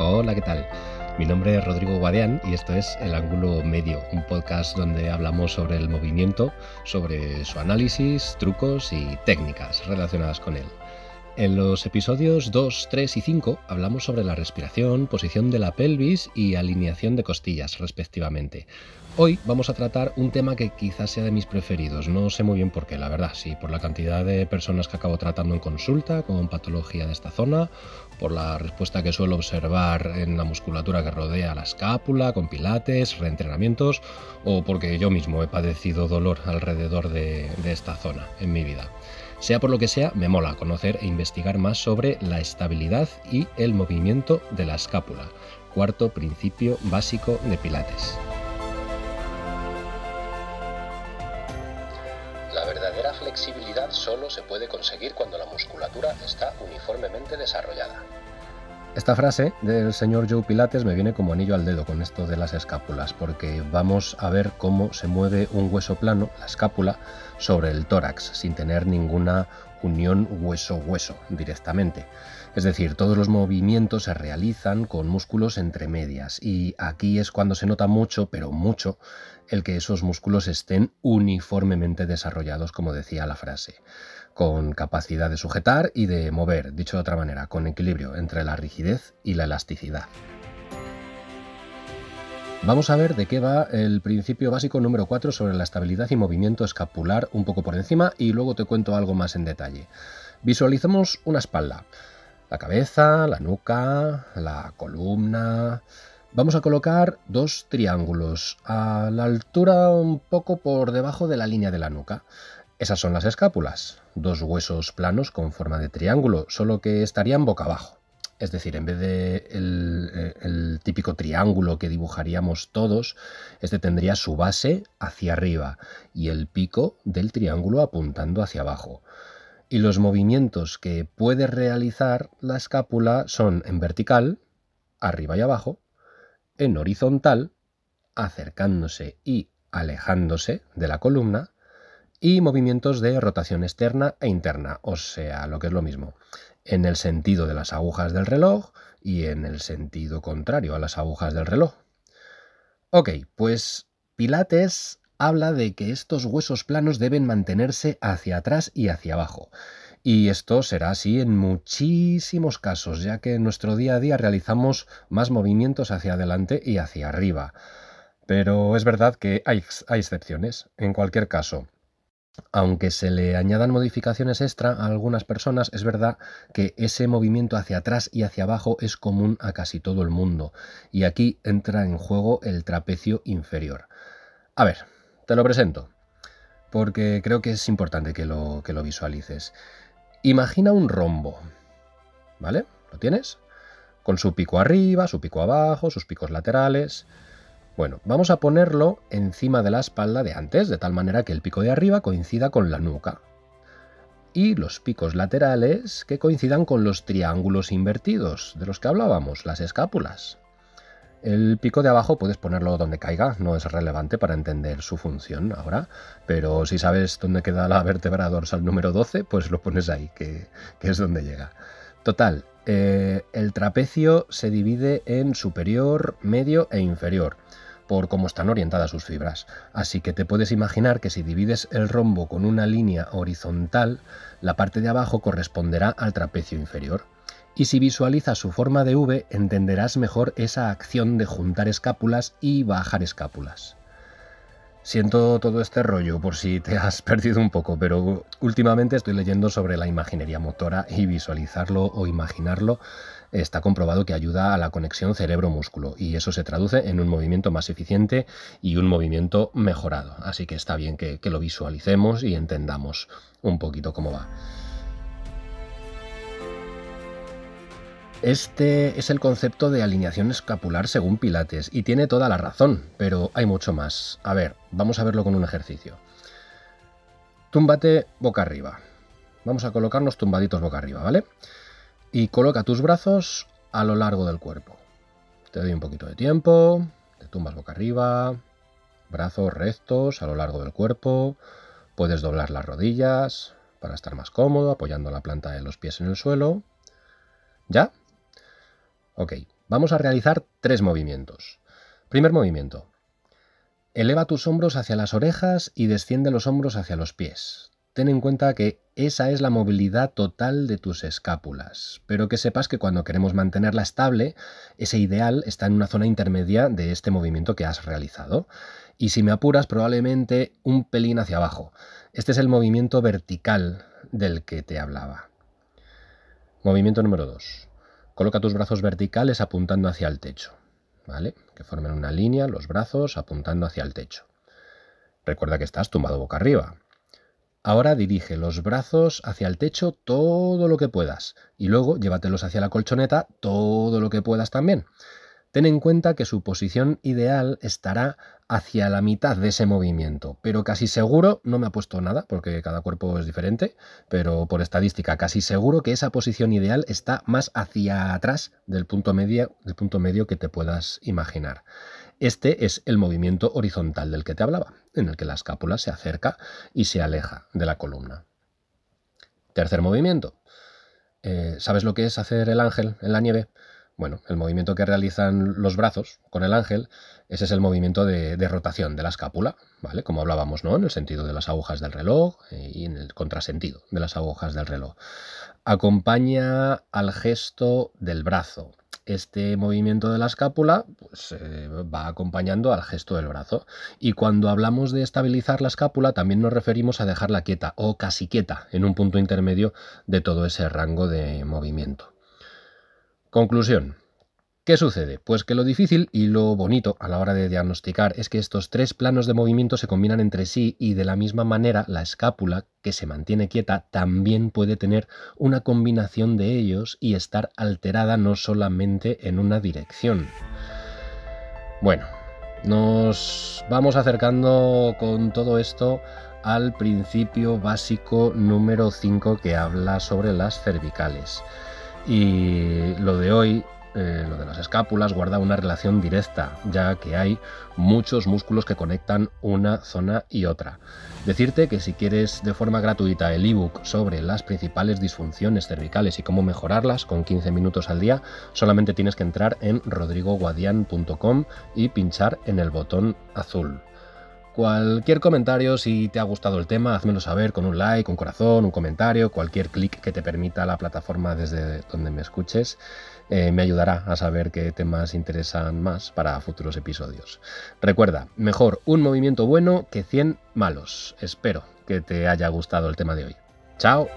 Hola, ¿qué tal? Mi nombre es Rodrigo Guadián y esto es El Ángulo Medio, un podcast donde hablamos sobre el movimiento, sobre su análisis, trucos y técnicas relacionadas con él. En los episodios 2, 3 y 5 hablamos sobre la respiración, posición de la pelvis y alineación de costillas, respectivamente. Hoy vamos a tratar un tema que quizás sea de mis preferidos, no sé muy bien por qué, la verdad, sí, por la cantidad de personas que acabo tratando en consulta con patología de esta zona, por la respuesta que suelo observar en la musculatura que rodea la escápula, con pilates, reentrenamientos, o porque yo mismo he padecido dolor alrededor de, de esta zona en mi vida. Sea por lo que sea, me mola conocer e investigar más sobre la estabilidad y el movimiento de la escápula, cuarto principio básico de Pilates. La verdadera flexibilidad solo se puede conseguir cuando la musculatura está uniformemente desarrollada. Esta frase del señor Joe Pilates me viene como anillo al dedo con esto de las escápulas, porque vamos a ver cómo se mueve un hueso plano, la escápula, sobre el tórax, sin tener ninguna unión hueso-hueso directamente. Es decir, todos los movimientos se realizan con músculos entre medias y aquí es cuando se nota mucho, pero mucho, el que esos músculos estén uniformemente desarrollados, como decía la frase con capacidad de sujetar y de mover, dicho de otra manera, con equilibrio entre la rigidez y la elasticidad. Vamos a ver de qué va el principio básico número 4 sobre la estabilidad y movimiento escapular un poco por encima y luego te cuento algo más en detalle. Visualicemos una espalda, la cabeza, la nuca, la columna. Vamos a colocar dos triángulos a la altura un poco por debajo de la línea de la nuca. Esas son las escápulas, dos huesos planos con forma de triángulo, solo que estarían boca abajo. Es decir, en vez de el, el, típico triángulo que dibujaríamos todos, este tendría su base hacia arriba y el pico del triángulo apuntando hacia abajo. Y los movimientos que puede realizar la escápula son en vertical, arriba y abajo, en horizontal, acercándose y alejándose de la columna, y movimientos de rotación externa e interna, o sea, lo que es lo mismo, en el sentido de las agujas del reloj y en el sentido contrario a las agujas del reloj. Ok, pues Pilates habla de que estos huesos planos deben mantenerse hacia atrás y hacia abajo. Y esto será así en muchísimos casos, ya que en nuestro día a día realizamos más movimientos hacia adelante y hacia arriba. Pero es verdad que hay, excepciones. En cualquier caso, aunque se le añadan modificaciones extra a algunas personas, es verdad que ese movimiento hacia atrás y hacia abajo es común a casi todo el mundo. Y aquí entra en juego el trapecio inferior. A ver, te lo presento, porque creo que es importante que lo, que lo visualices. Imagina un rombo, ¿vale? ¿Lo tienes? Con su pico arriba, su pico abajo, sus picos laterales. Bueno, vamos a ponerlo encima de la espalda de antes, de tal manera que el pico de arriba coincida con la nuca. Y los picos laterales que coincidan con los triángulos invertidos, de los que hablábamos, las escápulas. El pico de abajo puedes ponerlo donde caiga, no es relevante para entender su función ahora, pero si sabes dónde queda la vértebra dorsal número 12, pues lo pones ahí, que, es donde llega. Total, eh, el trapecio se divide en superior, medio e inferior por cómo están orientadas sus fibras. Así que te puedes imaginar que si divides el rombo con una línea horizontal, la parte de abajo corresponderá al trapecio inferior. Y si visualizas su forma de V, entenderás mejor esa acción de juntar escápulas y bajar escápulas. Siento todo este rollo por si te has perdido un poco, pero últimamente estoy leyendo sobre la imaginería motora y visualizarlo o imaginarlo está comprobado que ayuda a la conexión cerebro-músculo y eso se traduce en un movimiento más eficiente y un movimiento mejorado. Así que está bien que, lo visualicemos y entendamos un poquito cómo va. Este es el concepto de alineación escapular según Pilates y tiene toda la razón, pero hay mucho más. A ver, vamos a verlo con un ejercicio. Túmbate boca arriba. Vamos a colocarnos tumbaditos boca arriba, ¿vale? Y coloca tus brazos a lo largo del cuerpo. Te doy un poquito de tiempo, te tumbas boca arriba, brazos rectos a lo largo del cuerpo, puedes doblar las rodillas para estar más cómodo, apoyando la planta de los pies en el suelo. ¿Ya? Ok, Vamos a realizar tres movimientos. Primer movimiento. Eleva tus hombros hacia las orejas y desciende los hombros hacia los pies. Ten en cuenta que esa es la movilidad total de tus escápulas, pero que sepas que cuando queremos mantenerla estable, ese ideal está en una zona intermedia de este movimiento que has realizado. Y si me apuras, probablemente un pelín hacia abajo. Este es el movimiento vertical del que te hablaba. Movimiento número 2. Coloca tus brazos verticales apuntando hacia el techo. ¿Vale? Que formen una línea, los brazos apuntando hacia el techo. Recuerda que estás tumbado boca arriba. Ahora dirige los brazos hacia el techo todo lo que puedas y luego llévatelos hacia la colchoneta todo lo que puedas también. Ten en cuenta que su posición ideal estará hacia la mitad de ese movimiento, pero casi seguro, no me ha puesto nada porque cada cuerpo es diferente, pero por estadística casi seguro que esa posición ideal está más hacia atrás del punto medio, del punto medio que te puedas imaginar. Este es el movimiento horizontal del que te hablaba, en el que la escápula se acerca y se aleja de la columna. Tercer movimiento. Eh, ¿Sabes lo que es hacer el ángel en la nieve? Bueno, el movimiento que realizan los brazos con el ángel, ese es el movimiento de, rotación de la escápula, ¿vale? Como hablábamos, ¿no? En el sentido de las agujas del reloj eh, y en el contrasentido de las agujas del reloj. Acompaña al gesto del brazo este movimiento de la escápula pues, eh, va acompañando al gesto del brazo. Y cuando hablamos de estabilizar la escápula, también nos referimos a dejarla quieta o casi quieta en un punto intermedio de todo ese rango de movimiento. Conclusión. ¿Qué sucede? Pues que lo difícil y lo bonito a la hora de diagnosticar es que estos tres planos de movimiento se combinan entre sí y de la misma manera la escápula, que se mantiene quieta, también puede tener una combinación de ellos y estar alterada no solamente en una dirección. Bueno, nos vamos acercando con todo esto al principio básico número 5 que habla sobre las cervicales. Y lo de hoy eh, lo de las escápulas guarda una relación directa, ya que hay muchos músculos que conectan una zona y otra. Decirte que si quieres de forma gratuita el ebook sobre las principales disfunciones cervicales y cómo mejorarlas con 15 minutos al día, solamente tienes que entrar en rodrigoguadian.com y pinchar en el botón azul. Cualquier comentario, si te ha gustado el tema, házmelo saber con un like, un corazón, un comentario, cualquier clic que te permita la plataforma desde donde me escuches. Eh, me ayudará a saber qué temas interesan más para futuros episodios. Recuerda, mejor un movimiento bueno que 100 malos. Espero que te haya gustado el tema de hoy. ¡Chao!